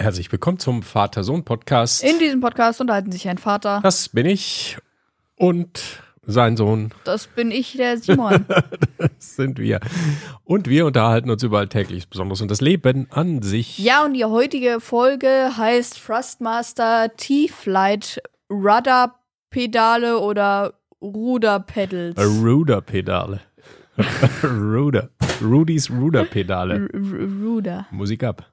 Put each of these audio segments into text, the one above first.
Herzlich willkommen zum Vater-Sohn-Podcast. In diesem Podcast unterhalten sich ein Vater. Das bin ich und sein Sohn. Das bin ich, der Simon. das sind wir. Und wir unterhalten uns über Alltägliches Besonderes und das Leben an sich. Ja, und die heutige Folge heißt Thrustmaster T-Flight Rudder Pedale oder Ruder Pedals. Ruder Pedale. Ruder. Rudys Ruder Pedale. Ruder. Musik ab.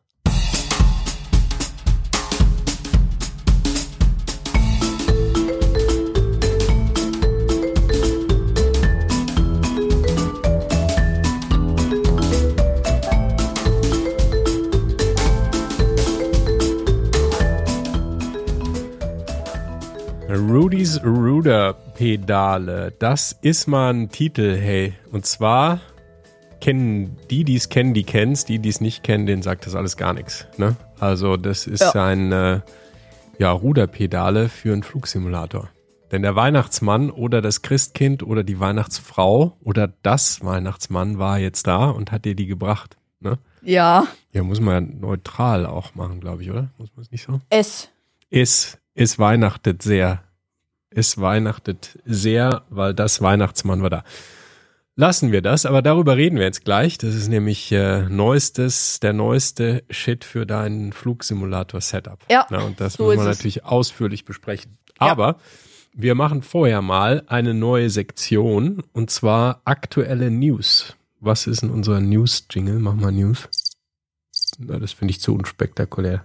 Rudy's Ruder Pedale. Das ist mal ein Titel, hey. Und zwar kennen die, die es kennen, die kennen es. Die, die es nicht kennen, denen sagt das alles gar nichts. Ne? Also das ist ja. ein äh, ja, Ruderpedale für einen Flugsimulator. Denn der Weihnachtsmann oder das Christkind oder die Weihnachtsfrau oder das Weihnachtsmann war jetzt da und hat dir die gebracht. Ne? Ja. Ja, muss man ja neutral auch machen, glaube ich, oder? Muss man es nicht so? Es. Es. Es weihnachtet sehr es weihnachtet sehr, weil das Weihnachtsmann war da. Lassen wir das, aber darüber reden wir jetzt gleich. Das ist nämlich äh, neuestes, der neueste Shit für deinen Flugsimulator-Setup. Ja. Na, und das so müssen wir natürlich ausführlich besprechen. Ja. Aber wir machen vorher mal eine neue Sektion und zwar aktuelle News. Was ist in unserer News-Jingle? Mach mal News. Na, das finde ich zu unspektakulär.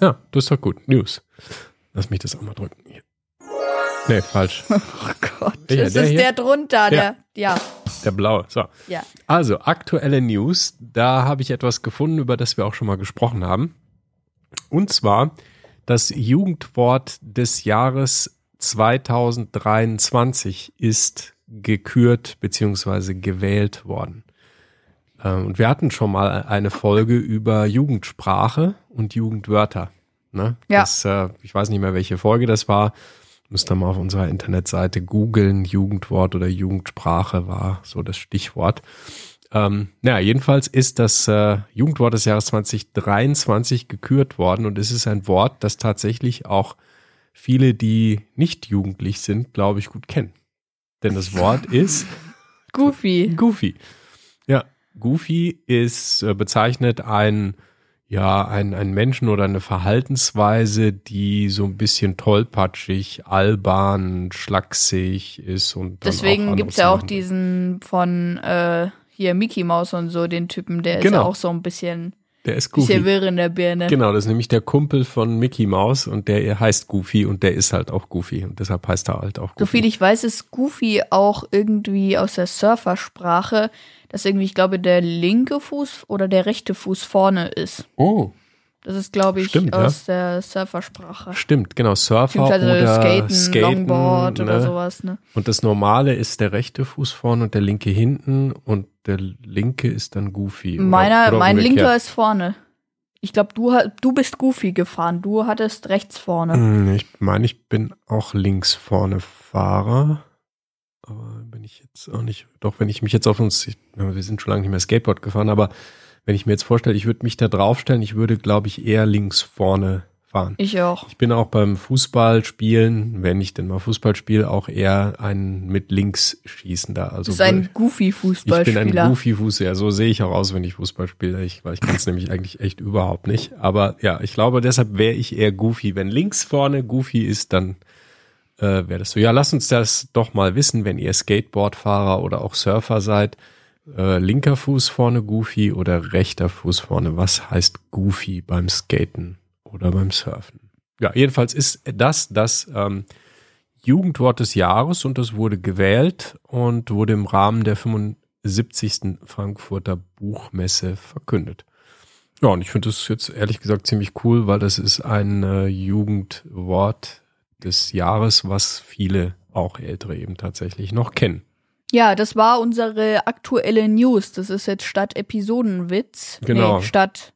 Ja, das ist doch gut. News. Lass mich das auch mal drücken. Hier. Nee, falsch. Oh Gott. Ja, das der ist hier? der drunter, der, ja. Der blaue. So. Ja. Also, aktuelle News. Da habe ich etwas gefunden, über das wir auch schon mal gesprochen haben. Und zwar das Jugendwort des Jahres 2023 ist gekürt bzw. gewählt worden. Ähm, und wir hatten schon mal eine Folge über Jugendsprache und Jugendwörter. Ne? Ja. Das, äh, ich weiß nicht mehr, welche Folge das war. Müsst ihr mal auf unserer Internetseite googeln. Jugendwort oder Jugendsprache war so das Stichwort. Ähm, naja, jedenfalls ist das äh, Jugendwort des Jahres 2023 gekürt worden und es ist ein Wort, das tatsächlich auch viele, die nicht jugendlich sind, glaube ich, gut kennen. Denn das Wort ist Goofy. Goofy. Ja, Goofy ist äh, bezeichnet ein ja, ein, ein Menschen oder eine Verhaltensweise, die so ein bisschen tollpatschig, albern, schlaksig ist und Deswegen gibt es ja auch diesen von äh, hier Mickey Mouse und so, den Typen, der genau. ist ja genau. auch so ein bisschen, der ist Goofy. bisschen wirr in der Birne. Genau, das ist nämlich der Kumpel von Mickey Mouse und der heißt Goofy und der ist halt auch Goofy und deshalb heißt er halt auch Goofy. Soviel ich weiß, ist Goofy auch irgendwie aus der Surfersprache dass irgendwie, ich glaube, der linke Fuß oder der rechte Fuß vorne ist. Oh. Das ist, glaube ich, Stimmt, aus ja. der Surfersprache. Stimmt, genau, Surfer oder Skaten, Skaten Longboard ne? oder sowas. Ne? Und das Normale ist der rechte Fuß vorne und der linke hinten und der linke ist dann Goofy. Meiner, oder, oder mein umgekehrt. linker ist vorne. Ich glaube, du, du bist Goofy gefahren. Du hattest rechts vorne. Hm, ich meine, ich bin auch links vorne Fahrer ich jetzt auch nicht, doch wenn ich mich jetzt auf uns, wir sind schon lange nicht mehr Skateboard gefahren, aber wenn ich mir jetzt vorstelle, ich würde mich da draufstellen, ich würde, glaube ich, eher links vorne fahren. Ich auch. Ich bin auch beim Fußballspielen, wenn ich denn mal Fußball spiele, auch eher ein mit links schießender. Also du bist ein goofy Fußballspieler. Ich bin ein goofy Fußballer. Ja, so sehe ich auch aus, wenn ich Fußball spiele. Ich, ich kann es nämlich eigentlich echt überhaupt nicht. Aber ja, ich glaube, deshalb wäre ich eher goofy. Wenn links vorne goofy ist, dann äh, wäre das. Ja, lasst uns das doch mal wissen, wenn ihr Skateboardfahrer oder auch Surfer seid. Äh, linker Fuß vorne Goofy oder rechter Fuß vorne. Was heißt Goofy beim Skaten oder beim Surfen? Ja, jedenfalls ist das das ähm, Jugendwort des Jahres und das wurde gewählt und wurde im Rahmen der 75. Frankfurter Buchmesse verkündet. Ja, und ich finde das jetzt ehrlich gesagt ziemlich cool, weil das ist ein äh, Jugendwort, des Jahres, was viele auch Ältere eben tatsächlich noch kennen. Ja, das war unsere aktuelle News. Das ist jetzt statt Episodenwitz. Genau. Nee, statt.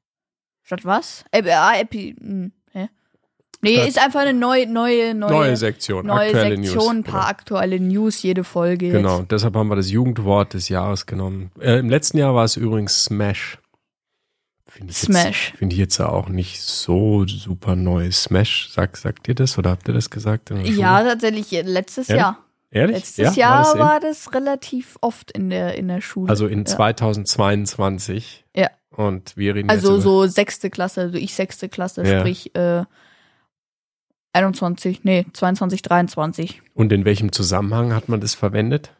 Statt was? Äh, äh, Epi. Hm, hä? Nee, statt ist einfach eine neue, neue, neue, neue Sektion. Neue aktuelle Sektion, News. paar genau. aktuelle News, jede Folge. Jetzt. Genau, deshalb haben wir das Jugendwort des Jahres genommen. Äh, Im letzten Jahr war es übrigens Smash. Finde ich Smash. Jetzt, Finde ich jetzt auch nicht so super neu. Smash, sagt, sagt ihr das oder habt ihr das gesagt? Ja, tatsächlich äh, letztes Ehrlich? Jahr. Ehrlich? Letztes ja? Jahr das in- war das relativ oft in der, in der Schule. Also in ja. 2022. Ja. Und wir reden Also so sechste Klasse, also ich sechste Klasse, Ja. sprich äh, 21, nee, 22, 23. Und in welchem Zusammenhang hat man das verwendet?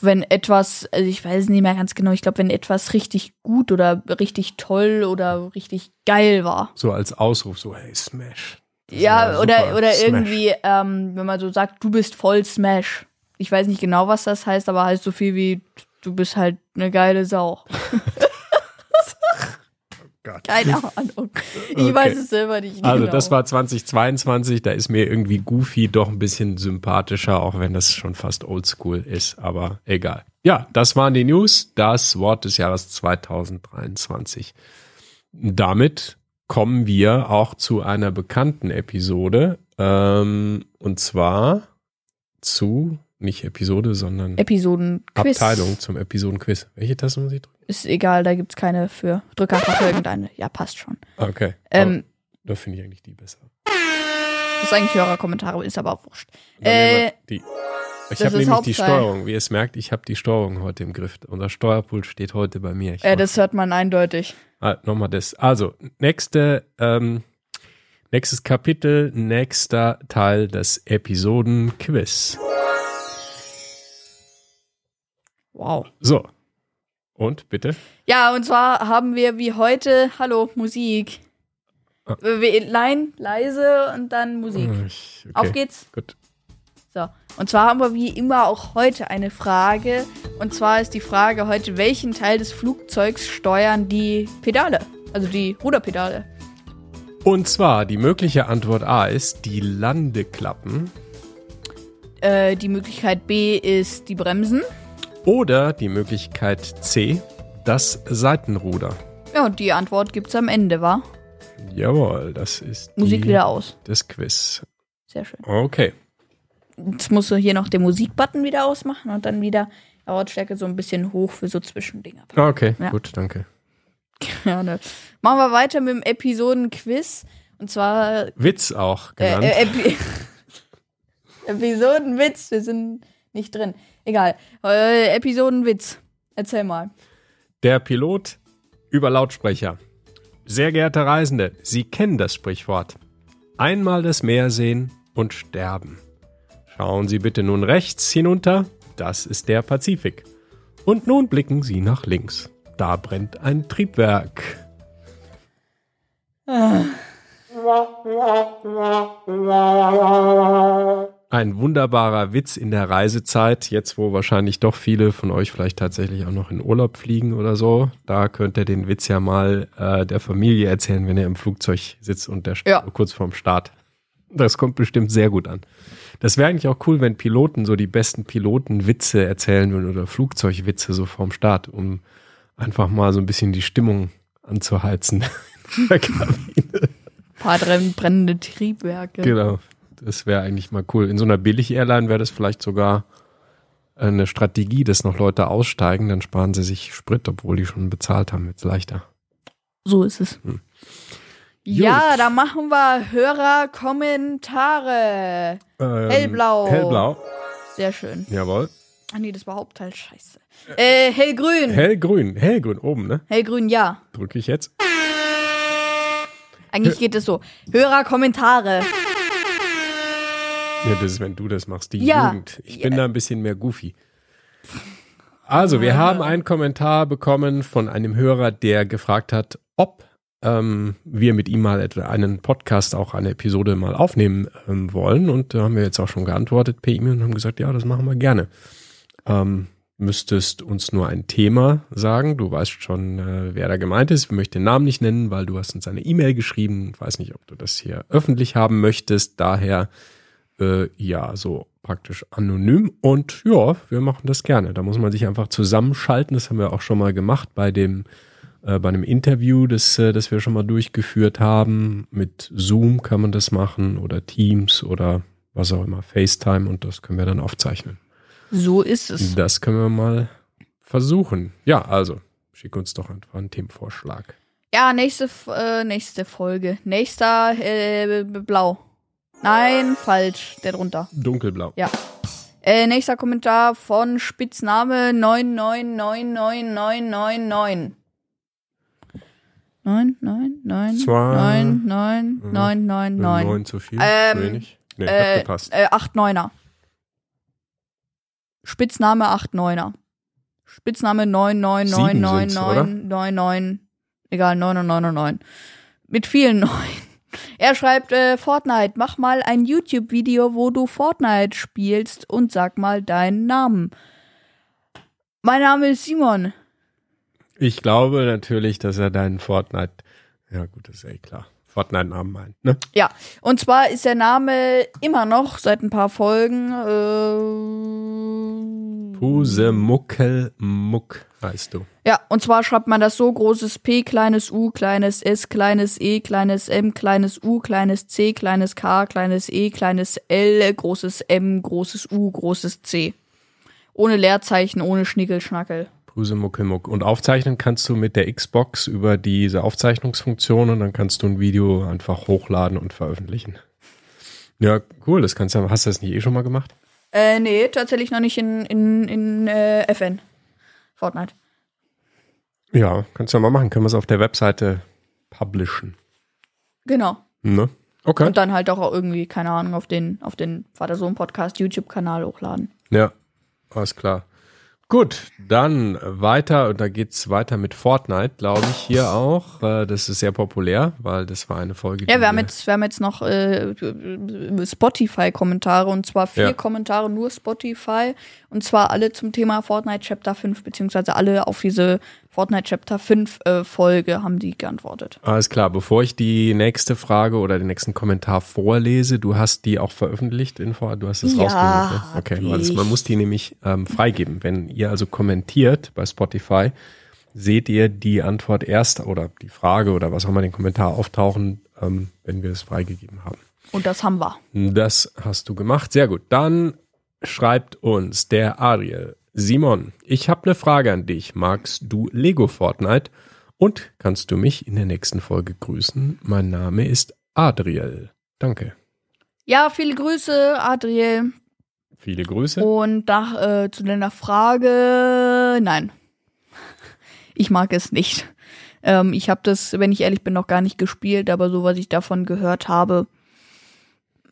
Wenn etwas, also ich weiß nicht mehr ganz genau, ich glaube, wenn etwas richtig gut oder richtig toll oder richtig geil war. So als Ausruf, so, hey, Smash. Das Ja, oder, oder Smash. irgendwie, ähm, wenn man so sagt, du bist voll Smash. Ich weiß nicht genau, was das heißt, aber heißt so viel wie, du bist halt eine geile Sau. Gott. Keine Ahnung. Ich Okay. weiß es selber nicht Also genau. das war 2022, da ist mir irgendwie Goofy doch ein bisschen sympathischer, auch wenn das schon fast oldschool ist, aber egal. Ja, das waren die News, das Wort des Jahres 2023. Damit kommen wir auch zu einer bekannten Episode, ähm, und zwar zu, nicht Episode, sondern Episoden-Quiz. Abteilung zum Episodenquiz. Welche Taste muss ich drücken? Ist egal, da gibt's keine für. Drück einfach irgendeine. Ja, passt schon. Okay, Ähm, da finde ich eigentlich die besser. das ist eigentlich Hörerkommentare, ist aber auch wurscht. Äh, die. Ich habe nämlich die Hauptsache. Steuerung. Wie ihr es merkt, ich habe die Steuerung heute im Griff. Unser Steuerpult steht heute bei mir. Ich Äh, das hört man eindeutig. ah, Nochmal das. Also, nächste, ähm, nächstes Kapitel, nächster Teil des Episoden-Quiz. Wow. So. Und, bitte? Ja, und zwar haben wir wie heute, hallo, Musik. Ah. Lein, leise und dann Musik. Ah, ich- Auf Okay, geht's. gut. So. Und zwar haben wir wie immer auch heute eine Frage. Und zwar ist die Frage heute, welchen Teil des Flugzeugs steuern die Pedale? Also die Ruderpedale. Und zwar, die mögliche Antwort A ist die Landeklappen Äh, die Möglichkeit B ist die Bremsen. Oder die Möglichkeit C, das Seitenruder. Ja, und die Antwort gibt's am Ende, wa? Jawohl, das ist Musik wieder aus. das Quiz. Sehr schön. Okay. Jetzt musst du hier noch den Musikbutton wieder ausmachen und dann wieder Lautstärke so ein bisschen hoch für so Zwischendinger. Okay, Ja. gut, danke. Gerne. Machen wir weiter mit dem Episodenquiz. Und zwar Witz auch äh, genannt. äh, Epi Episodenwitz. Wir sind nicht drin. Egal. Äh, Episodenwitz. Erzähl mal. Der Pilot über Lautsprecher. Sehr geehrte Reisende, Sie kennen das Sprichwort. Einmal das Meer sehen und sterben. Schauen Sie bitte nun rechts hinunter, das ist der Pazifik. Und nun blicken Sie nach links. Da brennt ein Triebwerk. Ein wunderbarer Witz in der Reisezeit, jetzt wo wahrscheinlich doch viele von euch vielleicht tatsächlich auch noch in Urlaub fliegen oder so. Da könnt ihr den Witz ja mal äh, der Familie erzählen, wenn ihr im Flugzeug sitzt und der Ja. kurz vorm Start. Das kommt bestimmt sehr gut an. Das wäre eigentlich auch cool, wenn Piloten so die besten Pilotenwitze erzählen würden oder Flugzeugwitze so vorm Start, um einfach mal so ein bisschen die Stimmung anzuheizen in der Kabine. paar drin- brennende Triebwerke. Genau. Das wäre eigentlich mal cool. In so einer Billig-Airline wäre das vielleicht sogar eine Strategie, dass noch Leute aussteigen, dann sparen sie sich Sprit, obwohl die schon bezahlt haben. Jetzt leichter. So ist es. Hm. Ja, da machen wir Hörerkommentare. Ähm, Hellblau. Hellblau. Sehr schön. Jawohl. Ah nee, das war Hauptteil. Scheiße. Äh, hellgrün. Hellgrün. Hellgrün oben, ne? hellgrün, ja. Drücke ich jetzt. Eigentlich geht es so. Hörerkommentare. Ja, das ist, wenn du das machst, die Ja. Jugend. Ich bin da ein bisschen mehr goofy. Also, wir haben einen Kommentar bekommen von einem Hörer, der gefragt hat, ob ähm, wir mit ihm mal etwa einen Podcast, auch eine Episode mal aufnehmen ähm, wollen. Und da haben wir jetzt auch schon geantwortet per E-Mail und haben gesagt, ja, das machen wir gerne. Ähm, müsstest uns nur ein Thema sagen. Du weißt schon, äh, wer da gemeint ist. Ich möchte den Namen nicht nennen, weil du hast uns eine E-Mail geschrieben. Ich weiß nicht, ob du das hier öffentlich haben möchtest. Daher äh, ja, so praktisch anonym. Und ja, wir machen das gerne. Da muss man sich einfach zusammenschalten. Das haben wir auch schon mal gemacht bei dem äh, bei einem Interview, das, äh, das wir schon mal durchgeführt haben. Mit Zoom kann man das machen oder Teams oder was auch immer, FaceTime und das können wir dann aufzeichnen. So ist es. Das können wir mal versuchen. Ja, also schick uns doch einfach einen Themenvorschlag. Ja, nächste, äh, nächste Folge. Nächster, äh, blau. Nein, falsch. Der drunter. Dunkelblau. Ja. Äh, nächster Kommentar von Spitzname 9999999. 9, 9, 9, Zwei. 9, 9, 9, 9, 9. Neun zu viel, Ähm, zu wenig. Nee, Äh, hat gepasst. äh, 8, 9er. Spitzname 8, 9er. Spitzname 9999999. Egal, 999. Mit vielen 9. Er schreibt, äh, Fortnite, mach mal ein YouTube-Video, wo du Fortnite spielst und sag mal deinen Namen. Mein Name ist Simon. Ich glaube natürlich, dass er deinen Fortnite, ja gut, ist eh klar, Fortnite-Namen meint, ne? Ja, und zwar ist der Name immer noch seit ein paar Folgen äh, Pusemuckelmuck heißt du. Ja, und zwar schreibt man das so: großes P, kleines U, kleines S, kleines E, kleines M, kleines U, kleines C, kleines K, kleines E, kleines L, großes M, großes U, großes C. Ohne Leerzeichen, ohne Schnickelschnackel. Pusemuckelmuck. Und aufzeichnen kannst du mit der Xbox über diese Aufzeichnungsfunktion und dann kannst du ein Video einfach hochladen und veröffentlichen. Ja, cool, das kannst du, hast du das nicht eh schon mal gemacht? Äh, nee, tatsächlich noch nicht in, in, in äh, FN. Fortnite. Ja, kannst du ja mal machen. Können wir es auf der Webseite publishen. Genau. Ne? Okay. Und dann halt auch irgendwie, keine Ahnung, auf den, auf den Vater-Sohn-Podcast YouTube-Kanal hochladen. Ja, alles klar. Gut, dann weiter, und da geht's weiter mit Fortnite, glaube ich, hier auch. Äh, Das ist sehr populär, weil das war eine Folge. Ja, wir haben jetzt, wir haben jetzt noch äh, Spotify-Kommentare und zwar vier Ja. Kommentare nur Spotify und zwar alle zum Thema Fortnite Chapter 5, beziehungsweise alle auf diese Fortnite Chapter 5 äh, Folge haben die geantwortet. Alles klar, bevor ich die nächste Frage oder den nächsten Kommentar vorlese, du hast die auch veröffentlicht, in Vor- du hast es Ja, rausgesucht. Ne? Okay, ich. man muss die nämlich ähm, freigeben. Wenn ihr also kommentiert bei Spotify, seht ihr die Antwort erst oder die Frage oder was auch immer den Kommentar auftauchen, ähm, wenn wir es freigegeben haben. Und das haben wir. Das hast du gemacht. Sehr gut. Dann schreibt uns der Ariel. Simon, ich habe eine Frage an dich. Magst du Lego Fortnite? Und kannst du mich in der nächsten Folge grüßen? Mein Name ist Adriel. Danke. Ja, viele Grüße, Adriel. Viele Grüße. Und nach, äh, zu deiner Frage, nein. Ich mag es nicht. Ähm, ich habe das, wenn ich ehrlich bin, noch gar nicht gespielt, aber so, was ich davon gehört habe,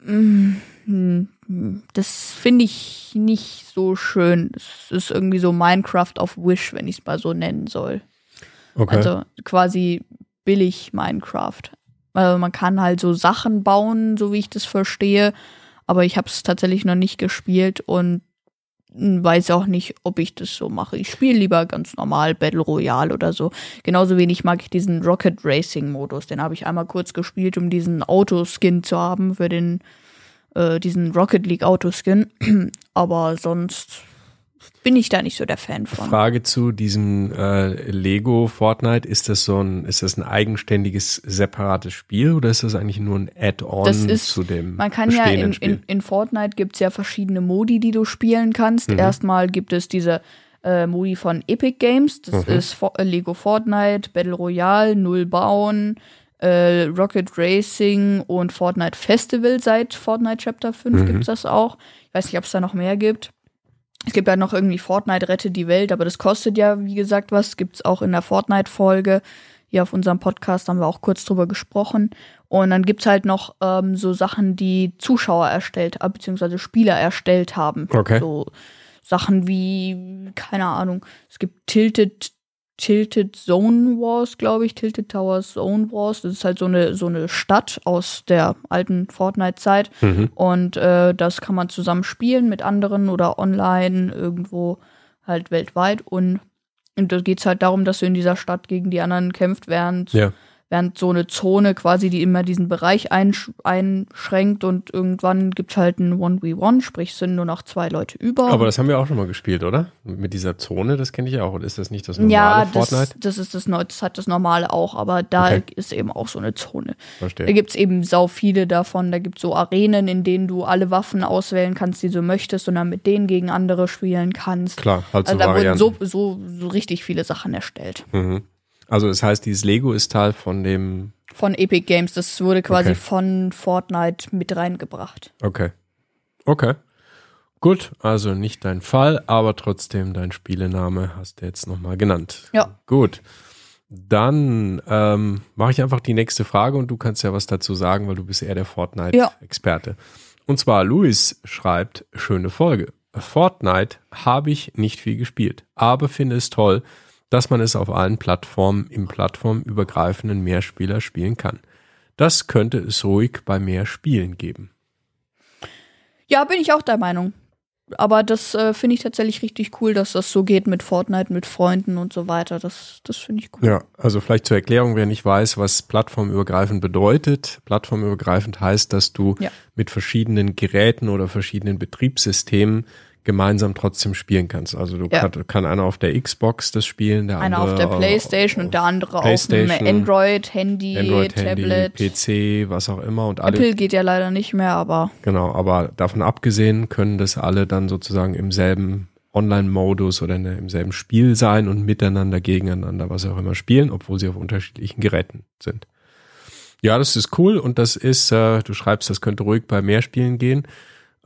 mm, mm, das finde ich nicht so schön. Es ist irgendwie so Minecraft auf Wish, wenn ich es mal so nennen soll. Okay. Also quasi billig Minecraft. Also man kann halt so Sachen bauen, so wie ich das verstehe, aber ich habe es tatsächlich noch nicht gespielt und hm, weiß auch nicht, ob ich das so mache. Ich spiele lieber ganz normal Battle Royale oder so. Genauso wenig mag ich diesen Rocket Racing Modus. Den habe ich einmal kurz gespielt, um diesen Autoskin zu haben für den äh, diesen Rocket League Autoskin. Aber sonst bin ich da nicht so der Fan von. Frage zu diesem äh, Lego Fortnite. Ist das so ein, ist das ein eigenständiges, separates Spiel oder ist das eigentlich nur ein Add-on zu dem Man kann ja in, in, in Fortnite gibt's ja verschiedene Modi, die du spielen kannst. Mhm. Erstmal gibt es diese äh, Modi von Epic Games. Das Mhm. ist For äh, Lego Fortnite, Battle Royale, Null Bauen, äh, Rocket Racing und Fortnite Festival. Seit Fortnite Chapter 5 Mhm. gibt's das auch. Ich weiß nicht, ob es da noch mehr gibt. Es gibt ja noch irgendwie Fortnite Rette die Welt, aber das kostet ja, wie gesagt, was. Gibt's auch in der Fortnite-Folge. Hier auf unserem Podcast haben wir auch kurz drüber gesprochen. Und dann gibt's halt noch ähm, so Sachen, die Zuschauer erstellt, äh, beziehungsweise Spieler erstellt haben. Okay. So Sachen wie, keine Ahnung, es gibt Tilted, Tilted Zone Wars, glaube ich, Tilted Towers Zone Wars. Das ist halt so eine, so eine Stadt aus der alten Fortnite-Zeit. Mhm. Und äh, das kann man zusammen spielen mit anderen oder online irgendwo halt weltweit. Und, und da geht's halt darum, dass du in dieser Stadt gegen die anderen kämpft, während, Ja. Während so eine Zone quasi, die immer diesen Bereich einsch einschränkt und irgendwann gibt's halt ein 1v1, sprich es sind nur noch zwei Leute über. Aber das haben wir auch schon mal gespielt, oder? Mit dieser Zone, das kenne ich auch. Oder ist das nicht das normale ja, das, Fortnite? das ist das das hat das Normale auch, aber da Okay. ist eben auch so eine Zone. Da Verstehe. gibt's eben sau viele davon. Da gibt's so Arenen, in denen du alle Waffen auswählen kannst, die du möchtest und dann mit denen gegen andere spielen kannst. Klar, halt so Also da wurden Varianten. so, so, so richtig viele Sachen erstellt. Mhm. Also das heißt, dieses Lego ist Teil von dem. Von Epic Games. Das wurde quasi Okay. von Fortnite mit reingebracht. Okay. Okay. Gut, also nicht dein Fall, aber trotzdem dein Spielename hast du jetzt nochmal genannt. Ja. Gut. Dann ähm, mache ich einfach die nächste Frage und du kannst ja was dazu sagen, weil du bist eher der Fortnite-Experte. Und zwar Luis schreibt, schöne Folge. Fortnite habe ich nicht viel gespielt, aber finde es toll, dass man es auf allen Plattformen im plattformübergreifenden Mehrspieler spielen kann. Das könnte es ruhig bei mehr Spielen geben. Ja, bin ich auch der Meinung. Aber das äh, finde ich tatsächlich richtig cool, dass das so geht mit Fortnite, mit Freunden und so weiter. Das, das finde ich cool. Ja, also vielleicht zur Erklärung, wer nicht weiß, was plattformübergreifend bedeutet. Plattformübergreifend heißt, dass du Ja. mit verschiedenen Geräten oder verschiedenen Betriebssystemen gemeinsam trotzdem spielen kannst. Also du Ja. kann, kann einer auf der Xbox das spielen, der Einer andere auf der Playstation und der andere auf dem Android, Handy, Android, Tablet. Handy, PC, was auch immer und alle Apple geht ja leider nicht mehr, aber Genau, aber davon abgesehen können das alle dann sozusagen im selben Online-Modus oder in, im selben Spiel sein und miteinander, gegeneinander, was auch immer spielen, obwohl sie auf unterschiedlichen Geräten sind. Ja, das ist cool und das ist, äh, du schreibst, das könnte ruhig bei mehr Spielen gehen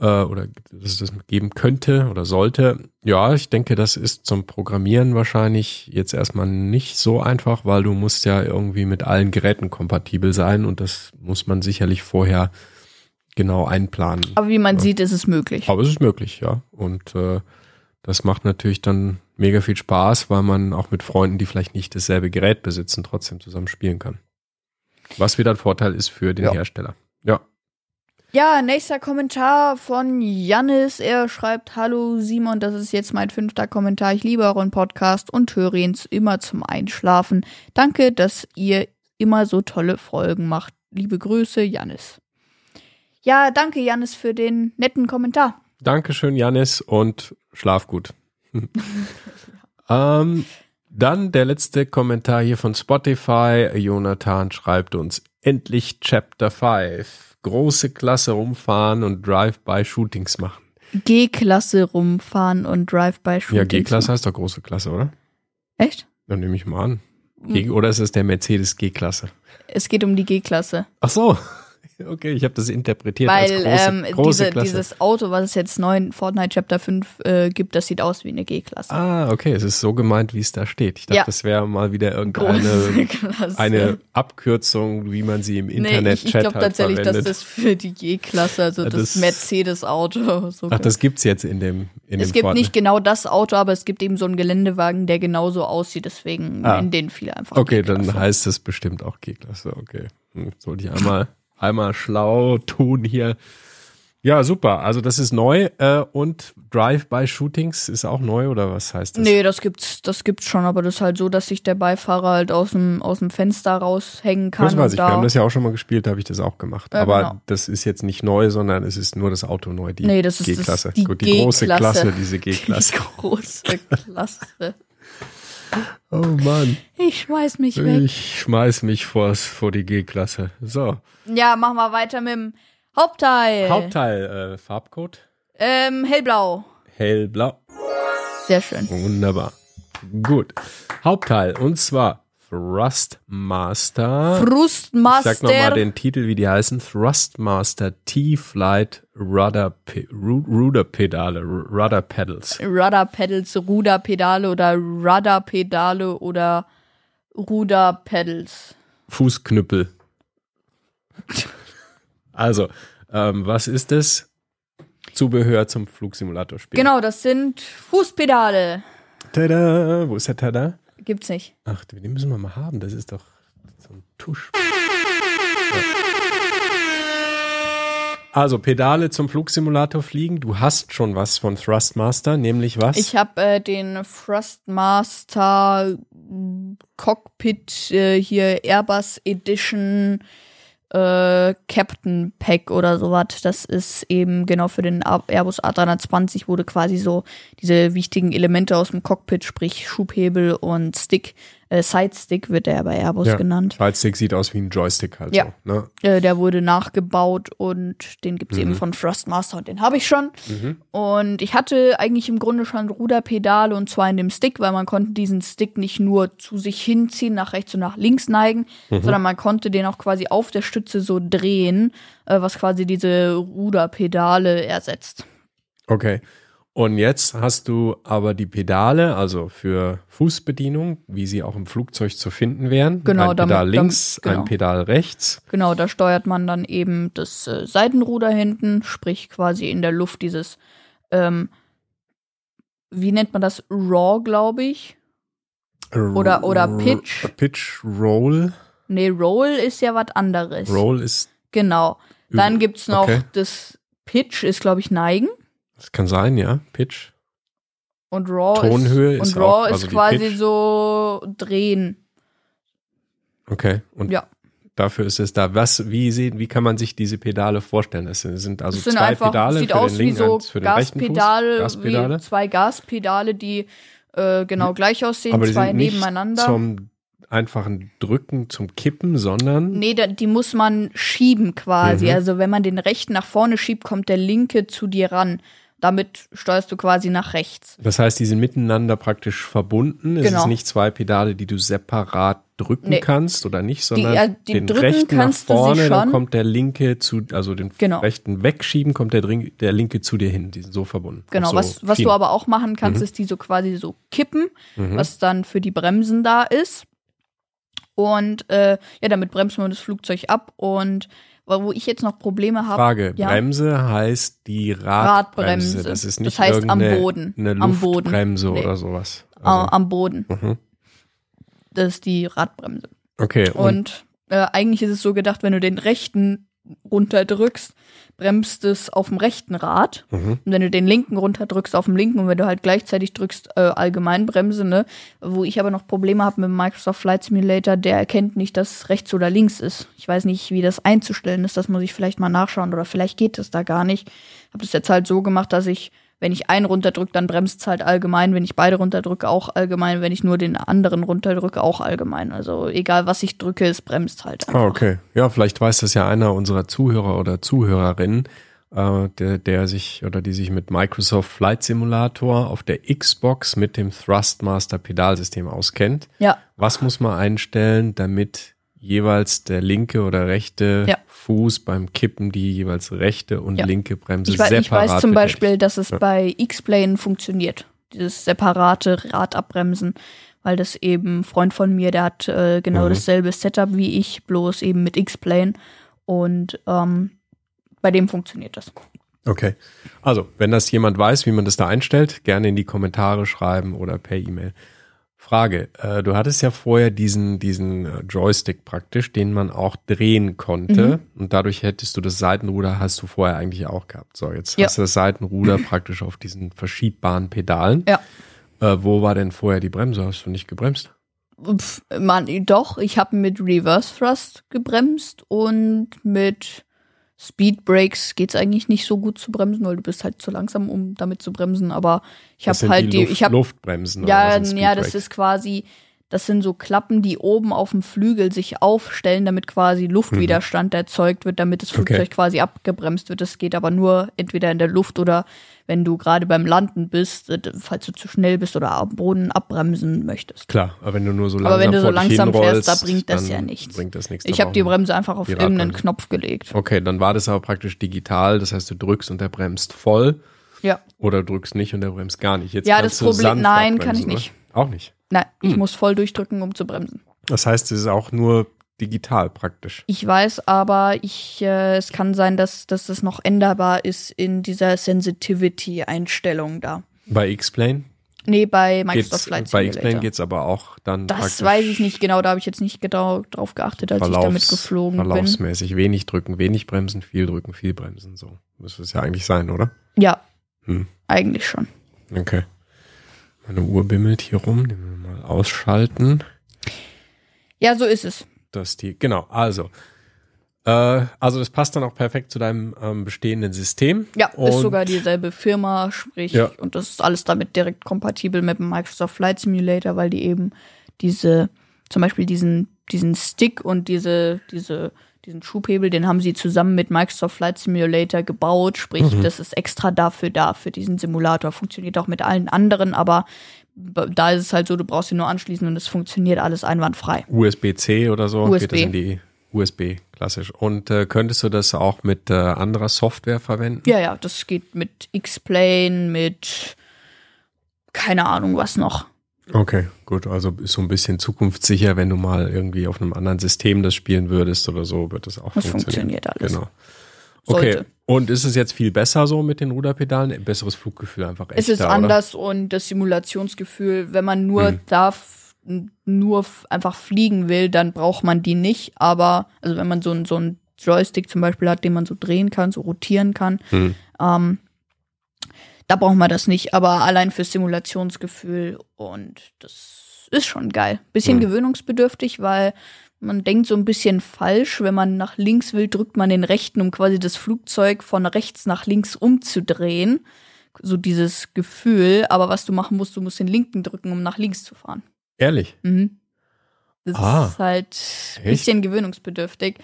äh, oder dass es das geben könnte oder sollte. Ja, ich denke, das ist zum Programmieren wahrscheinlich jetzt erstmal nicht so einfach, weil du musst ja irgendwie mit allen Geräten kompatibel sein und das muss man sicherlich vorher genau einplanen. aber wie man sieht, ist es möglich. Aber es ist möglich, ja. Und äh, das macht natürlich dann mega viel Spaß, weil man auch mit Freunden, die vielleicht nicht dasselbe Gerät besitzen, trotzdem zusammen spielen kann. Was wieder ein Vorteil ist für den Ja. Hersteller. Ja. Ja, nächster Kommentar von Jannis. Er schreibt, Hallo Simon, das ist jetzt mein fünfter Kommentar. Ich liebe euren Podcast und höre ihn immer zum Einschlafen. Danke, dass ihr immer so tolle Folgen macht. Liebe Grüße, Jannis. Ja, danke, Jannis, für den netten Kommentar. Dankeschön, Janis, und schlaf gut. ähm, dann der letzte Kommentar hier von Spotify. Jonathan schreibt uns endlich Chapter 5. Große Klasse rumfahren und Drive-by-Shootings machen. G-Klasse rumfahren und Drive-by-Shootings. Ja, G-Klasse heißt doch große Klasse, oder? Echt? Dann nehme ich mal an. G oder ist es der Mercedes G-Klasse? Es geht um die G-Klasse. Ach so. Okay, ich habe das interpretiert Weil als große, ähm, große diese, Klasse. dieses Auto, was es jetzt neu in Fortnite Chapter 5 äh, gibt, das sieht aus wie eine G-Klasse. ah, okay, es ist so gemeint, wie es da steht. Ich dachte, Ja. das wäre mal wieder irgendeine eine Abkürzung, wie man sie im Nee, Internet-Chat ich, ich glaube halt tatsächlich, dass verwendet. das für die G-Klasse, also das, das- Mercedes-Auto. So Ach, das gibt's jetzt in dem in es dem gibt Fortnite. nicht genau das Auto, aber es gibt eben so einen Geländewagen, der genauso aussieht. Deswegen Ah. in den viele einfach. Okay, dann heißt es bestimmt auch G-Klasse. Okay, hm, sollte ich einmal einmal schlau tun hier. Ja, super. Also das ist neu äh, und Drive-by-Shootings ist auch neu oder was heißt das? Nee, das gibt's, das gibt's schon, aber das ist halt so, dass sich der Beifahrer halt aus dem, aus dem Fenster raushängen kann. Das weiß ich. Wir da, haben das ja auch schon mal gespielt, da habe ich das auch gemacht. Ja, Aber genau. das ist jetzt nicht neu, sondern es ist nur das Auto neu, die Nee, das ist das- G-Klasse. die Gut, die große. Klasse, diese G-Klasse. Die große Klasse. Oh Mann. Ich schmeiß mich weg. Ich schmeiß mich vors, vor die G-Klasse. So. Ja, machen wir weiter mit dem Hauptteil. Hauptteil, äh, Farbcode. Ähm, hellblau. Hellblau. Sehr schön. Wunderbar. Gut. Hauptteil, und zwar Thrustmaster. Ich Frustmaster. sag nochmal den Titel, wie die heißen. Thrustmaster T-Flight Rudder, Pe- Ru- Rudder Pedale, Ru- Rudder Pedals. Rudder Pedals, Ruderpedale oder Rudderpedale oder Ruderpedals. Fußknüppel. Also, ähm, was ist das? Zubehör zum Flugsimulatorspiel. Genau, das sind Fußpedale. Tada! Wo ist der Tada? Gibt's nicht. Ach, den müssen wir mal haben. Das ist doch so ein Tusch. Also, Pedale zum Flugsimulator fliegen. Du hast schon was von Thrustmaster, nämlich was? Ich habe äh, den Thrustmaster Cockpit äh, hier Airbus Edition äh, Captain Pack oder sowas. Das ist eben genau für den Airbus A320 wurde quasi so diese wichtigen Elemente aus dem Cockpit, sprich Schubhebel und Stick, Äh, Sidestick wird der bei Airbus Ja. genannt. Sidestick sieht aus wie ein Joystick halt Ja. so. Ne? Äh, der wurde nachgebaut und den gibt's Mhm. eben von Thrustmaster und den habe ich schon. Und ich hatte eigentlich im Grunde schon Ruderpedale und zwar in dem Stick, weil man konnte diesen Stick nicht nur zu sich hinziehen, nach rechts und nach links neigen, Mhm. sondern man konnte den auch quasi auf der Stütze so drehen, äh, was quasi diese Ruderpedale ersetzt. Okay. Und jetzt hast du aber die Pedale, also für Fußbedienung, wie sie auch im Flugzeug zu finden wären. Genau, ein Pedal damit- links, genau. ein Pedal rechts. Genau, da steuert man dann eben das äh, Seitenruder hinten, sprich quasi in der Luft dieses, ähm, wie nennt man das? Raw, glaube ich. Oder- oder Pitch. Pitch, Roll. Nee, Roll ist ja was anderes. Roll ist, Genau. Dann gibt's noch Okay. das Pitch, ist glaube ich Neigen. Das kann sein, ja, Pitch. Und Raw Tonhöhe ist, ist und Raw auch- also ist quasi so drehen. Okay. Und Ja. dafür ist es da. Was, wie sehen, wie kann man sich diese Pedale vorstellen? Das sind, also Das sind zwei einfach, Pedale sieht für aus den wie linken, so eins für den rechten Fuß. Gaspedale, Gaspedale. wie zwei Gaspedale, die äh, genau gleich aussehen, Aber die zwei sind nicht nebeneinander. zum einfachen Drücken, zum Kippen, sondern Nee, da, die muss man schieben quasi. Mhm. Also wenn man den rechten nach vorne schiebt, kommt der linke zu dir ran. Damit steuerst du quasi nach rechts. Das heißt, die sind miteinander praktisch verbunden. Es Genau. ist nicht zwei Pedale, die du separat drücken Nee. kannst oder nicht, sondern ja, die den drücken rechten nach kannst du sie vorne, dann kommt der linke zu, also den Genau. rechten wegschieben, kommt der, der linke zu dir hin. Die sind so verbunden. Genau, so was, was du aber auch machen Mhm. kannst, ist die so quasi so kippen, was dann für die Bremsen da ist. Und äh, ja, damit bremst man das Flugzeug ab. Und wo ich jetzt noch Probleme habe. Frage, ja. Bremse heißt die Radbremse. Radbremse. Das ist Das nicht heißt am Boden. eine Am Boden. Luftbremse Nee. oder sowas. Also, am Boden. mhm. Das ist die Radbremse. Okay, und, Und äh, eigentlich ist es so gedacht, wenn du den rechten runterdrückst, bremst es auf dem rechten Rad. Mhm. Und wenn du den linken runterdrückst auf dem linken und wenn du halt gleichzeitig drückst äh, Allgemeinbremse, ne, wo ich aber noch Probleme habe mit dem Microsoft Flight Simulator, der erkennt nicht, dass es rechts oder links ist. Ich weiß nicht, wie das einzustellen ist, das muss ich vielleicht mal nachschauen oder vielleicht geht das da gar nicht. Habe das jetzt halt so gemacht, dass ich wenn ich einen runterdrücke, dann bremst es halt allgemein. Wenn ich beide runterdrücke, auch allgemein. Wenn ich nur den anderen runterdrücke, auch allgemein. Also egal, was ich drücke, es bremst halt einfach. Ah, okay. Ja, vielleicht weiß das ja einer unserer Zuhörer oder Zuhörerinnen, äh, der, der sich oder die sich mit Microsoft Flight Simulator auf der Xbox mit dem Thrustmaster Pedalsystem auskennt. Ja, Was muss man einstellen, damit jeweils der linke oder rechte Ja. Fuß beim Kippen die jeweils rechte und Ja. linke Bremse ich, separat ich weiß zum betätigt? Beispiel, dass es bei X-Plane funktioniert. Dieses separate Radabbremsen. Weil das eben ein Freund von mir, der hat äh, genau Mhm. dasselbe Setup wie ich, bloß eben mit X-Plane. Und ähm, bei dem funktioniert das. Okay. Also, wenn das jemand weiß, wie man das da einstellt, gerne in die Kommentare schreiben oder per E-Mail. Frage, äh, du hattest ja vorher diesen, diesen äh, Joystick praktisch, den man auch drehen konnte und dadurch hättest du das Seitenruder, hast du vorher eigentlich auch gehabt. So, jetzt Ja. hast du das Seitenruder praktisch auf diesen verschiebbaren Pedalen. Ja. Äh, wo war denn vorher die Bremse? Hast du nicht gebremst? Pff, man, doch, ich habe mit Reverse Thrust gebremst und mit Speed Brakes geht's eigentlich nicht so gut zu bremsen, weil du bist halt zu langsam, um damit zu bremsen. Aber ich habe halt die, Luft, ich habe Luftbremsen. ja, ja, das Speedbrakes? ist quasi, das sind so Klappen, die oben auf dem Flügel sich aufstellen, damit quasi Luftwiderstand erzeugt wird, damit das Flugzeug Mhm. Okay. quasi abgebremst wird. Das geht aber nur entweder in der Luft oder wenn du gerade beim Landen bist, äh, falls du zu schnell bist oder am Boden abbremsen möchtest. Klar, aber wenn du nur so langsam Aber wenn du so langsam fährst, da bringt das ja nichts. Bringt das nichts. Ich habe die Bremse einfach auf irgendeinen Radbremse. Knopf gelegt. Okay, dann war das aber praktisch digital. Das heißt, du drückst und der bremst voll Ja. oder drückst nicht und der bremst gar nicht. Jetzt Ja, das Problem- nein, kann ich nicht. Oder? Auch nicht. Nein, ich Hm. muss voll durchdrücken, um zu bremsen. Das heißt, es ist auch nur digital praktisch. Ich weiß aber, ich, äh, es kann sein, dass, dass das noch änderbar ist in dieser Sensitivity-Einstellung da. Bei X-Plane Nee, bei Microsoft geht's, Flight bei Simulator. X-Plane geht's aber auch dann das weiß ich nicht genau, da habe ich jetzt nicht genau drauf geachtet, als ich damit Verlaufs- geflogen bin. verlaufsmäßig. Wenig drücken, wenig bremsen, viel drücken, viel bremsen. So müsste es ja eigentlich sein, oder? Ja, Hm. eigentlich schon. Okay. Meine Uhr bimmelt hier rum. Die wir mal ausschalten. Ja, so ist es. Dass die, genau, also. Äh, also das passt dann auch perfekt zu deinem ähm, bestehenden System. Ja, Und- ist sogar dieselbe Firma, sprich, Ja. und das ist alles damit direkt kompatibel mit dem Microsoft Flight Simulator, weil die eben diese, zum Beispiel diesen, diesen Stick und diese, diese, diesen Schubhebel, den haben sie zusammen mit Microsoft Flight Simulator gebaut. Sprich, Mhm. das ist extra dafür da, für diesen Simulator. Funktioniert auch mit allen anderen, aber da ist es halt so, du brauchst ihn nur anschließen und es funktioniert alles einwandfray. USB-C oder so USB. geht das in die USB, klassisch. Und äh, könntest du das auch mit äh, anderer Software verwenden? Ja, ja, das geht mit X-Plane, mit keine Ahnung was noch. Okay, gut. Also ist so ein bisschen zukunftssicher, wenn du mal irgendwie auf einem anderen System das spielen würdest oder so, wird das auch Das funktionieren. funktioniert alles. Genau. Okay. Sollte. Und ist es jetzt viel besser so mit den Ruderpedalen? Ein besseres Fluggefühl einfach Es echter, ist anders und das Simulationsgefühl, wenn man nur Hm. darf, nur einfach fliegen will, dann braucht man die nicht. Aber, also wenn man so ein so ein Joystick zum Beispiel hat, den man so drehen kann, so rotieren kann, Hm. ähm, da braucht man das nicht. Aber allein fürs Simulationsgefühl und das ist schon geil. Bisschen Hm. gewöhnungsbedürftig, weil man denkt so ein bisschen falsch. Wenn man nach links will, drückt man den rechten, um quasi das Flugzeug von rechts nach links umzudrehen. So dieses Gefühl. Aber was du machen musst, du musst den linken drücken, um nach links zu fahren. Ehrlich? Mhm. Das Ah. ist halt ein bisschen gewöhnungsbedürftig.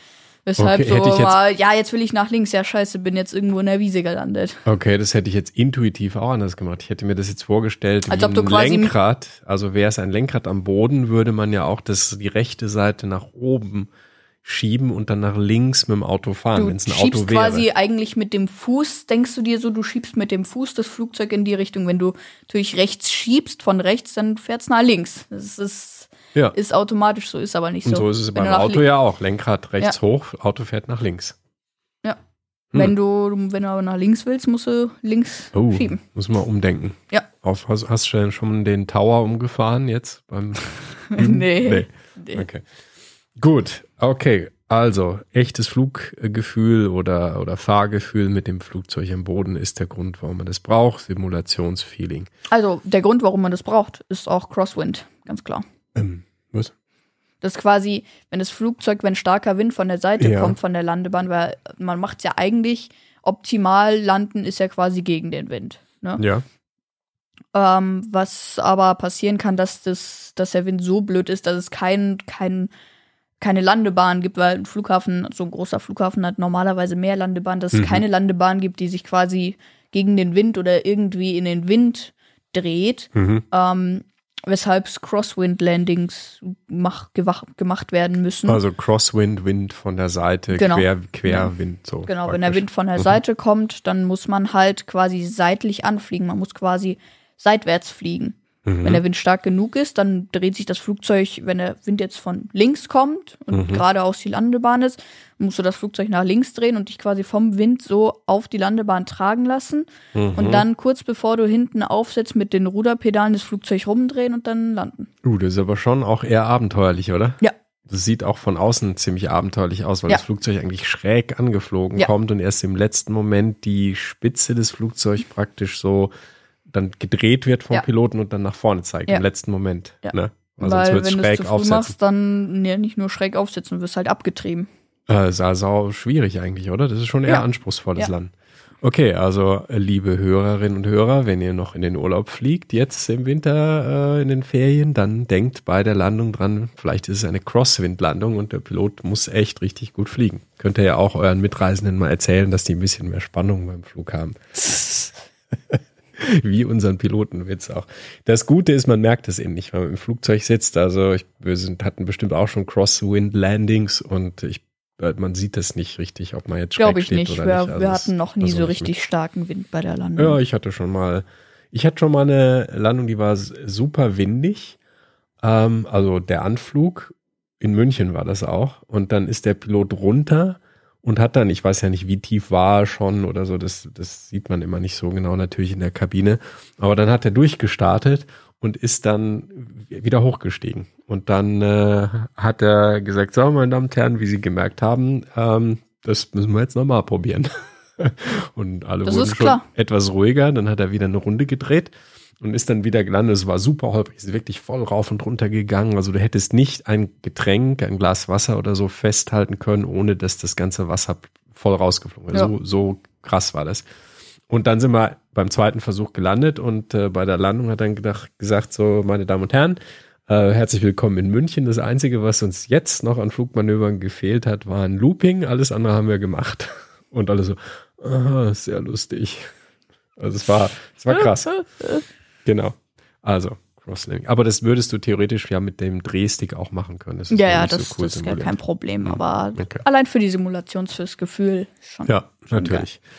Weshalb Okay, so, war, ja, jetzt will ich nach links, ja scheiße, bin jetzt irgendwo in der Wiese gelandet. Okay, das hätte ich jetzt intuitiv auch anders gemacht. Ich hätte mir das jetzt vorgestellt Als wie ob du ein quasi- Lenkrad. Also wäre es ein Lenkrad am Boden, würde man ja auch das, die rechte Seite nach oben schieben und dann nach links mit dem Auto fahren, Du wenn es ein schiebst Auto wäre. quasi eigentlich mit dem Fuß, denkst du dir so, du schiebst mit dem Fuß das Flugzeug in die Richtung. Wenn du natürlich rechts schiebst, von rechts, dann fährt's nach links. Das ist, ja. ist automatisch so, ist aber nicht und so. so ist es Wenn beim Auto ja auch. Lenkrad rechts hoch, Auto fährt nach links. Ja. Hm. Wenn du, wenn du aber nach links willst, musst du links Oh, schieben. muss man umdenken. Ja. Auf, hast, hast du denn schon den Tower umgefahren jetzt? Beim nee. nee. Nee. Okay. Gut, okay. Also, echtes Fluggefühl oder, oder Fahrgefühl mit dem Flugzeug am Boden ist der Grund, warum man das braucht. Simulationsfeeling. Also, der Grund, warum man das braucht, ist auch Crosswind, ganz klar. Ähm, was? Das ist quasi, wenn das Flugzeug, wenn starker Wind von der Seite Ja. kommt, von der Landebahn, weil man macht ja eigentlich, optimal landen ist ja quasi gegen den Wind. Ne? Ja. Ähm, was aber passieren kann, dass, das, dass der Wind so blöd ist, dass es kein, kein, keine Landebahn gibt, weil ein Flughafen, so ein großer Flughafen hat normalerweise mehr Landebahnen, dass es Mhm. keine Landebahn gibt, die sich quasi gegen den Wind oder irgendwie in den Wind dreht, Mhm. ähm, weshalb Crosswind-Landings mach, gewach, gemacht werden müssen. Also Crosswind, Wind von der Seite, Genau. Quer, Querwind, so. Genau, wenn der praktisch. Wind von der Mhm. Seite kommt, dann muss man halt quasi seitlich anfliegen. Man muss quasi seitwärts fliegen. Mhm. Wenn der Wind stark genug ist, dann dreht sich das Flugzeug, wenn der Wind jetzt von links kommt und Mhm. geradeaus die Landebahn ist, musst du das Flugzeug nach links drehen und dich quasi vom Wind so auf die Landebahn tragen lassen. Mhm. Und dann kurz bevor du hinten aufsetzt, mit den Ruderpedalen das Flugzeug rumdrehen und dann landen. Uh, das ist aber schon auch eher abenteuerlich, oder? Ja. Das sieht auch von außen ziemlich abenteuerlich aus, weil Ja. das Flugzeug eigentlich schräg angeflogen Ja. kommt und erst im letzten Moment die Spitze des Flugzeugs praktisch so dann gedreht wird vom Ja. Piloten und dann nach vorne zeigt. Ja. Im letzten Moment. Ja. Ne? Weil sonst Weil wird es wenn du es schräg zu früh aufsetzen. machst, dann ja, nicht nur schräg aufsetzen, du wirst halt abgetrieben. Äh, ist also schwierig eigentlich, oder? Das ist schon eher Ja. anspruchsvolles. Land. Okay, also äh, liebe Hörerinnen und Hörer, wenn ihr noch in den Urlaub fliegt, jetzt im Winter äh, in den Ferien, dann denkt bei der Landung dran, vielleicht ist es eine Crosswind-Landung und der Pilot muss echt richtig gut fliegen. Könnt ihr ja auch euren Mitreisenden mal erzählen, dass die ein bisschen mehr Spannung beim Flug haben. Wie unseren Pilotenwitz auch. Das Gute ist, man merkt es eben nicht, wenn man im Flugzeug sitzt. Also ich, wir sind, hatten bestimmt auch schon Crosswind-Landings und ich, äh, man sieht das nicht richtig, ob man jetzt schräg Glaube ich steht nicht. oder Wir, nicht. Also wir hatten noch nie so richtig starken Wind bei der mit- Landung. Ja, ich hatte schon mal, ich hatte schon mal eine Landung, die war super windig. Ähm, also der Anflug in München war das auch. Und dann ist der Pilot runter und hat dann, ich weiß ja nicht, wie tief war er schon oder so, das, das sieht man immer nicht so genau natürlich in der Kabine. Aber dann hat er durchgestartet und ist dann wieder hochgestiegen. Und dann äh, hat er gesagt, so, meine Damen und Herren, wie Sie gemerkt haben, ähm, das müssen wir jetzt nochmal probieren. und alle Das wurden schon etwas ruhiger. Dann hat er wieder eine Runde gedreht und ist dann wieder gelandet. Es war super holprig, ist wirklich voll rauf und runter gegangen. Also du hättest nicht ein Getränk, ein Glas Wasser oder so festhalten können, ohne dass das ganze Wasser voll rausgeflogen wäre. Ja. So, so krass war das. Und dann sind wir beim zweiten Versuch gelandet und äh, bei der Landung hat er dann gedacht, gesagt, so, meine Damen und Herren, Äh, herzlich willkommen in München. Das Einzige, was uns jetzt noch an Flugmanövern gefehlt hat, war ein Looping. Alles andere haben wir gemacht. Und alle so, ah, sehr lustig. Also es war, es war krass. genau. Also, Crosslanding. Aber das würdest du theoretisch ja mit dem Drehstick auch machen können. Das ja, ja, das, so cool das ist ja kein Problem. Mhm. Aber okay. allein für die Simulation, fürs Gefühl schon. Ja, schon natürlich. Geil.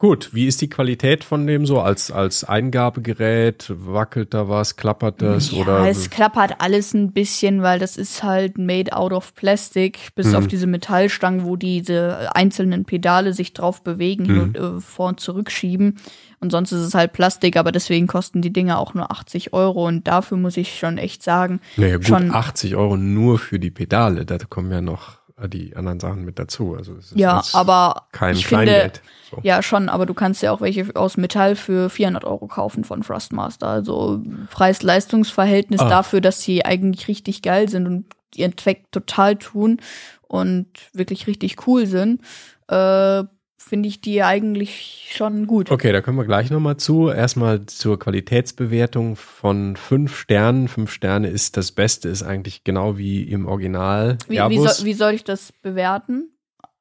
Gut, wie ist die Qualität von dem so als, als Eingabegerät? Wackelt da was? Klappert das? Ja, oder? es klappert alles ein bisschen, weil das ist halt made out of plastic, bis mhm. auf diese Metallstangen, wo diese einzelnen Pedale sich drauf bewegen, mhm. und, äh, vor und zurückschieben. Und sonst ist es halt Plastik, aber deswegen kosten die Dinge auch nur 80 Euro. Und dafür muss ich schon echt sagen. Naja, gut, schon 80 Euro nur für die Pedale. Da kommen ja noch die anderen Sachen mit dazu. Also es ist ja, aber kein Kleingeld. Finde, so. Ja, schon, aber du kannst ja auch welche aus Metall für 400 Euro kaufen von Thrustmaster. Also Preis-Leistungs-Verhältnis ah. dafür, dass sie eigentlich richtig geil sind und ihren Zweck total tun und wirklich richtig cool sind. Äh, finde ich die eigentlich schon gut. Okay, da kommen wir gleich nochmal zu. Erstmal zur Qualitätsbewertung von fünf Sternen. Fünf Sterne ist das Beste, ist eigentlich genau wie im Original. Wie, wie, soll, wie soll ich das bewerten?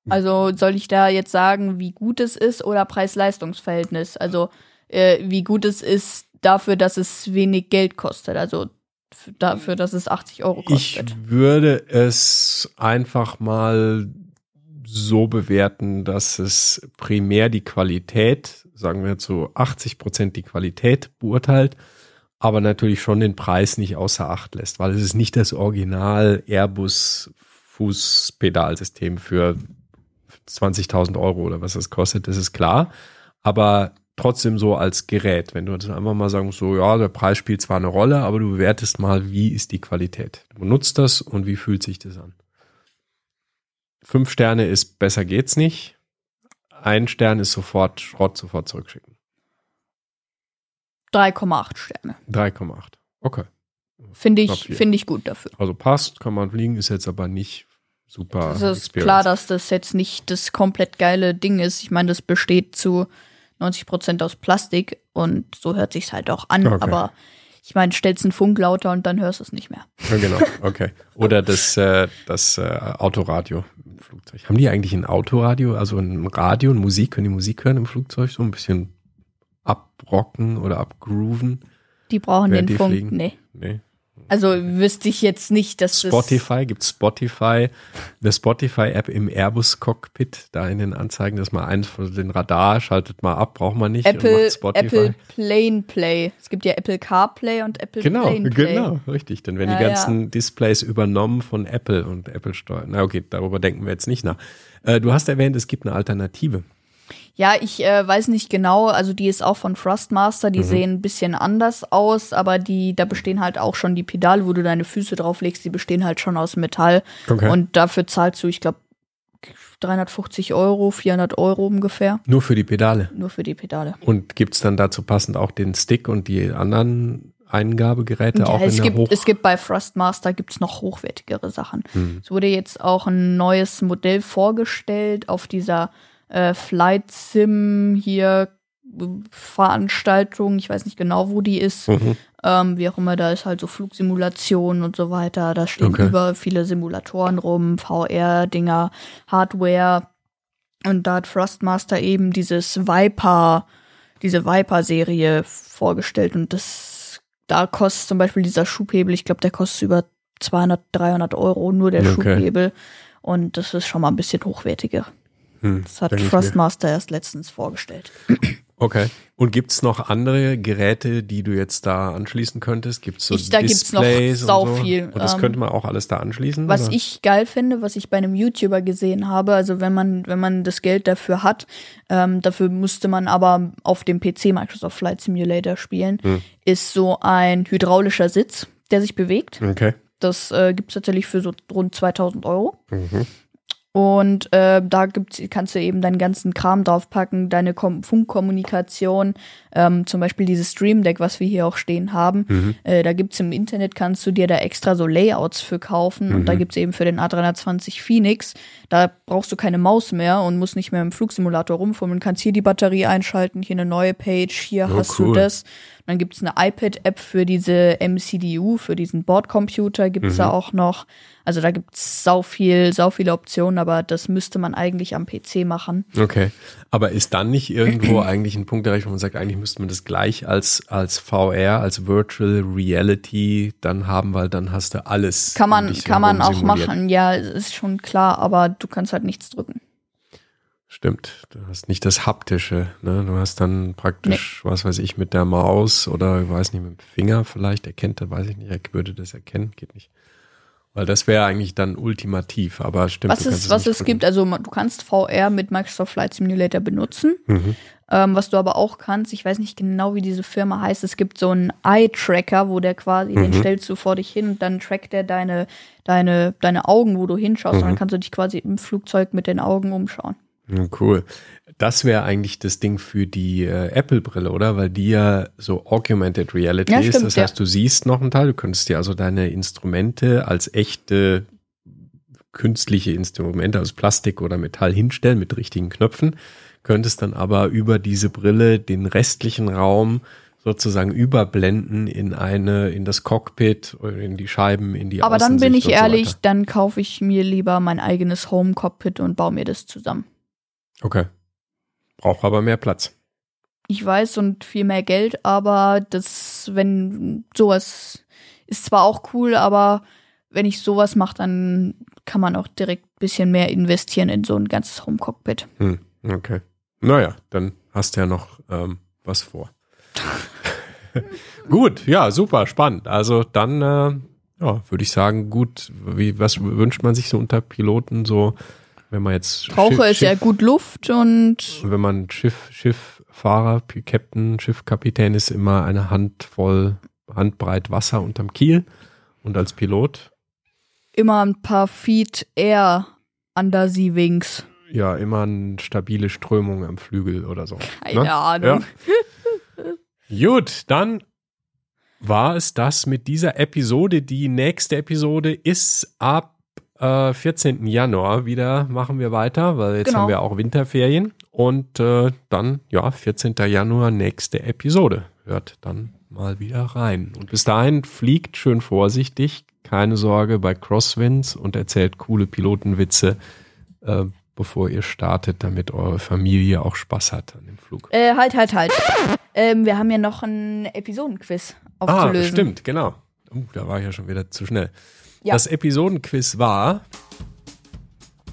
Also soll ich da jetzt sagen, wie gut es ist oder Preis-Leistungs-Verhältnis? Also äh, wie gut es ist dafür, dass es wenig Geld kostet. Also dafür, dass es 80 Euro kostet. Ich würde es einfach mal so bewerten, dass es primär die Qualität, sagen wir zu 80 Prozent die Qualität beurteilt, aber natürlich schon den Preis nicht außer Acht lässt, weil es ist nicht das Original Airbus Fußpedalsystem für 20.000 Euro oder was das kostet, das ist klar. Aber trotzdem so als Gerät, wenn du jetzt einfach mal sagen so, ja, der Preis spielt zwar eine Rolle, aber du bewertest mal, wie ist die Qualität. Du nutzt das und wie fühlt sich das an. Fünf Sterne ist besser geht's nicht. Ein Stern ist sofort Schrott, sofort zurückschicken. 3,8 Sterne. 3,8. Okay. Finde ich, finde ich gut dafür. Also passt, kann man fliegen, ist jetzt aber nicht super. Es ist Experience. klar, dass das jetzt nicht das komplett geile Ding ist. Ich meine, das besteht zu 90 Prozent aus Plastik und so hört sich's halt auch an. Okay. Aber ich meine, stellst einen Funk lauter und dann hörst du es nicht mehr. Ja, genau, okay. Oder das, äh, das äh, Autoradio im Flugzeug. Haben die eigentlich ein Autoradio, also ein Radio und Musik? Können die Musik hören im Flugzeug? So ein bisschen abrocken oder abgrooven? Die brauchen den die Funk, fliegen? nee. Nee, also wüsste ich jetzt nicht, dass Spotify, gibt Spotify, eine Spotify-App im Airbus-Cockpit, da in den Anzeigen, dass mal eins von den Radar schaltet mal ab, braucht man nicht. Apple, Apple Plane Play. Es gibt ja Apple CarPlay und Apple genau, Plane Play. Genau, richtig. Dann werden ja, die ganzen ja. Displays übernommen von Apple und Apple steuern. Na okay, darüber denken wir jetzt nicht nach. Äh, du hast erwähnt, es gibt eine Alternative. Ja, ich äh, weiß nicht genau, also die ist auch von Thrustmaster, die mhm. sehen ein bisschen anders aus, aber die, da bestehen halt auch schon die Pedale, wo du deine Füße drauflegst, die bestehen halt schon aus Metall. Okay. Und dafür zahlst du, ich glaube, 350 Euro, 400 Euro ungefähr. Nur für die Pedale? Nur für die Pedale. Und gibt's dann dazu passend auch den Stick und die anderen Eingabegeräte ja, auch es in gibt, der Hoch Es gibt bei Thrustmaster gibt's noch hochwertigere Sachen. Hm. Es wurde jetzt auch ein neues Modell vorgestellt auf dieser äh, Flight Sim hier Veranstaltung, ich weiß nicht genau, wo die ist, mhm. ähm, wie auch immer, da ist halt so Flugsimulation und so weiter, da stehen okay. über viele Simulatoren rum, VR-Dinger, Hardware und da hat Thrustmaster eben dieses Viper, diese Viper-Serie vorgestellt und das, da kostet zum Beispiel dieser Schubhebel, ich glaube, der kostet über 200, 300 Euro, nur der okay. Schubhebel und das ist schon mal ein bisschen hochwertiger. Hm, das hat Thrustmaster erst letztens vorgestellt. Okay. Und gibt's noch andere Geräte, die du jetzt da anschließen könntest? Gibt's so ich, da Displays gibt's noch sau so? viel. Und das ähm, könnte man auch alles da anschließen? Was oder? ich geil finde, was ich bei einem YouTuber gesehen habe, also wenn man, wenn man das Geld dafür hat, ähm, dafür müsste man aber auf dem PC Microsoft Flight Simulator spielen, hm. ist so ein hydraulischer Sitz, der sich bewegt. Okay. Das äh, gibt's tatsächlich für so rund 2000 Euro. Mhm. Und äh, da gibt's, kannst du eben deinen ganzen Kram draufpacken, deine Kom Funkkommunikation, ähm, zum Beispiel dieses Stream Deck, was wir hier auch stehen haben. Mhm. Äh, da gibt's im Internet, kannst du dir da extra so Layouts für kaufen. Mhm. Und da mhm. gibt's eben für den A320 Phoenix, da brauchst du keine Maus mehr und musst nicht mehr im Flugsimulator rumfummeln. Kannst hier die Batterie einschalten, hier eine neue Page, hier oh, hast cool. du das. dann gibt's eine iPad-App für diese MCDU, für diesen Bordcomputer gibt's Mhm. da auch noch. Also da gibt's sau viel, sau viele Optionen, aber das müsste man eigentlich am PC machen. Okay. Aber ist dann nicht irgendwo eigentlich ein Punkt erreicht, wo man sagt, eigentlich müsste man das gleich als, als VR, als Virtual Reality dann haben, weil dann hast du alles. Kann man, kann man auch simuliert. machen, ja, ist schon klar, aber du kannst halt nichts drücken. Stimmt. Du hast nicht das Haptische, ne? Du hast dann praktisch, was weiß ich, mit der Maus oder ich weiß nicht, mit dem Finger vielleicht erkennt er, weiß ich nicht, er würde das erkennen, geht nicht. Weil das wäre eigentlich dann ultimativ, aber stimmt. Was es, was es gibt, also du kannst VR mit Microsoft Flight Simulator benutzen. Mhm. Ähm, was du aber auch kannst, ich weiß nicht genau, wie diese Firma heißt, es gibt so einen Eye-Tracker, wo der quasi, den Mhm. stellst du vor dich hin und dann trackt er deine, deine, deine Augen, wo du hinschaust und Mhm. dann kannst du dich quasi im Flugzeug mit den Augen umschauen. Ja, cool. Das wäre eigentlich das Ding für die äh, Apple-Brille, oder? Weil die ja so Augmented Reality Ja, ist. stimmt, das ja. heißt, du siehst noch einen Teil, du könntest dir also deine Instrumente als echte künstliche Instrumente aus Plastik oder Metall hinstellen mit richtigen Knöpfen, könntest dann aber über diese Brille den restlichen Raum sozusagen überblenden in eine, in das Cockpit, oder in die Scheiben, in die aber dann bin ich so ehrlich, weiter. dann kaufe ich mir lieber mein eigenes Home-Cockpit und baue mir das zusammen. Okay. Braucht aber mehr Platz. Ich weiß und viel mehr Geld, aber das, wenn sowas ist zwar auch cool, aber wenn ich sowas mache, dann kann man auch direkt ein bisschen mehr investieren in so ein ganzes Home-Cockpit. Hm, okay. Naja, dann hast du ja noch ähm, was vor. gut, ja, super, spannend. Also dann, äh, ja, würde ich sagen, gut, wie, was wünscht man sich so unter Piloten so, wenn man jetzt Brauche Schiff- ist ja Schiff- gut Luft und wenn man Schiff, Schifffahrer, Captain, Schiffkapitän ist immer eine Handvoll, Handbreit Wasser unterm Kiel und als Pilot immer ein paar Feet Air under Sea Wings. ja immer eine stabile Strömung am Flügel oder so. Keine ne? Ahnung. Gut, dann war es das mit dieser Episode. Die nächste Episode ist ab äh, 14. Januar wieder. Machen wir weiter, weil jetzt Genau. haben wir auch Winterferien. Und äh, dann, ja, 14. Januar, nächste Episode. Hört dann mal wieder rein. Und bis dahin fliegt schön vorsichtig. Keine Sorge bei Crosswinds und erzählt coole Pilotenwitze, äh, bevor ihr startet, damit eure Familie auch Spaß hat an dem Flug. Äh, halt, halt, halt. Ähm, wir haben ja noch ein Episodenquiz Ah, aufzulösen. stimmt, genau. Uh, da war ich ja schon wieder zu schnell. Ja. Das Episodenquiz war,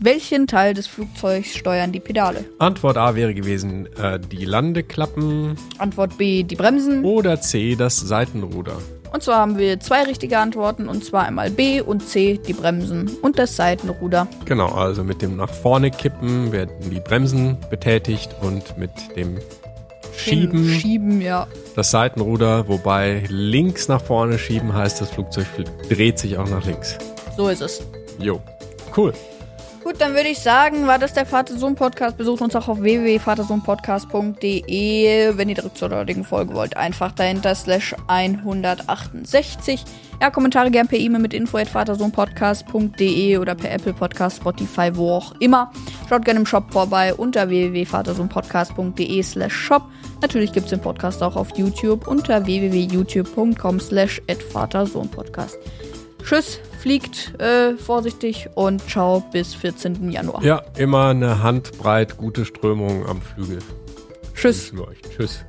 Welchen Teil des Flugzeugs steuern die Pedale? Antwort A wäre gewesen, äh, die Landeklappen Antwort B, die Bremsen. oder C, das Seitenruder. Und zwar haben wir zwei richtige Antworten, und zwar einmal B und C, die Bremsen und das Seitenruder. Genau, also mit dem nach vorne kippen werden die Bremsen betätigt und mit dem Schieben Schieben, ja. das Seitenruder, wobei links nach vorne schieben heißt, das Flugzeug fl- dreht sich auch nach links. So ist es. Jo, cool. Gut, dann würde ich sagen, war das der Vater-Sohn-Podcast. Besucht uns auch auf www.vatersohnpodcast.de. Wenn ihr direkt zur heutigen Folge wollt, einfach dahinter slash 168. Ja, Kommentare gern per E-Mail mit info.vatersohnpodcast.de oder per Apple Podcast, Spotify, wo auch immer. Schaut gerne im Shop vorbei unter www.vatersohnpodcast.de slash shop. Natürlich gibt es den Podcast auch auf YouTube unter www.youtube.com slash vatersohnpodcast. Tschüss, fliegt äh, vorsichtig und ciao bis 14. Januar. Ja, immer eine Handbreit gute Strömung am Flügel. Tschüss. Tschüss.